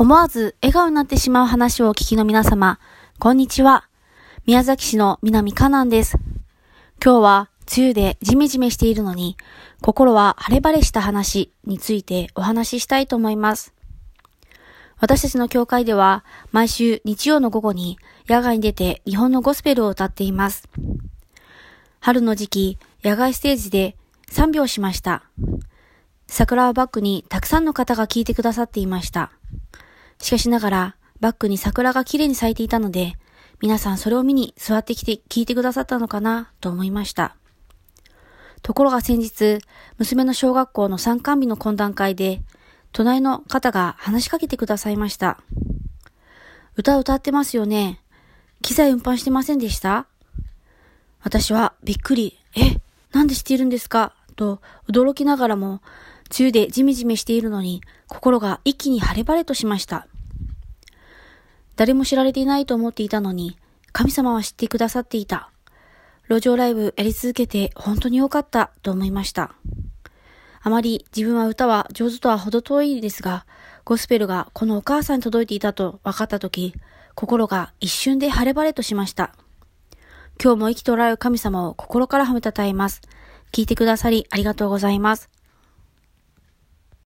思わず笑顔になってしまう話をお聞きの皆様、こんにちは。宮崎市の南かなんです。今日は梅雨でジメジメしているのに、心は晴れ晴れした話についてお話ししたいと思います。私たちの教会では、毎週日曜の午後に野外に出て日本のゴスペルを歌っています。春の時期、野外ステージで3秒しました。桜をバックにたくさんの方が聞いてくださっていました。しかしながら、バックに桜が綺麗に咲いていたので、皆さんそれを見に座ってきて聞いてくださったのかなと思いました。ところが先日、娘の小学校の参観日の懇談会で、隣の方が話しかけてくださいました。歌歌ってますよね。機材運搬してませんでした？私はびっくり、え、なんでしているんですか？と驚きながらも、梅雨でジメジメしているのに、心が一気に晴れ晴れとしました。誰も知られていないと思っていたのに、神様は知ってくださっていた。路上ライブやり続けて本当に良かったと思いました。あまり自分は歌は上手とは程遠いですが、ゴスペルがこのお母さんに届いていたと分かったとき、心が一瞬で晴れ晴れとしました。今日も生きとられる神様を心から褒めたたえます。聞いてくださりありがとうございます。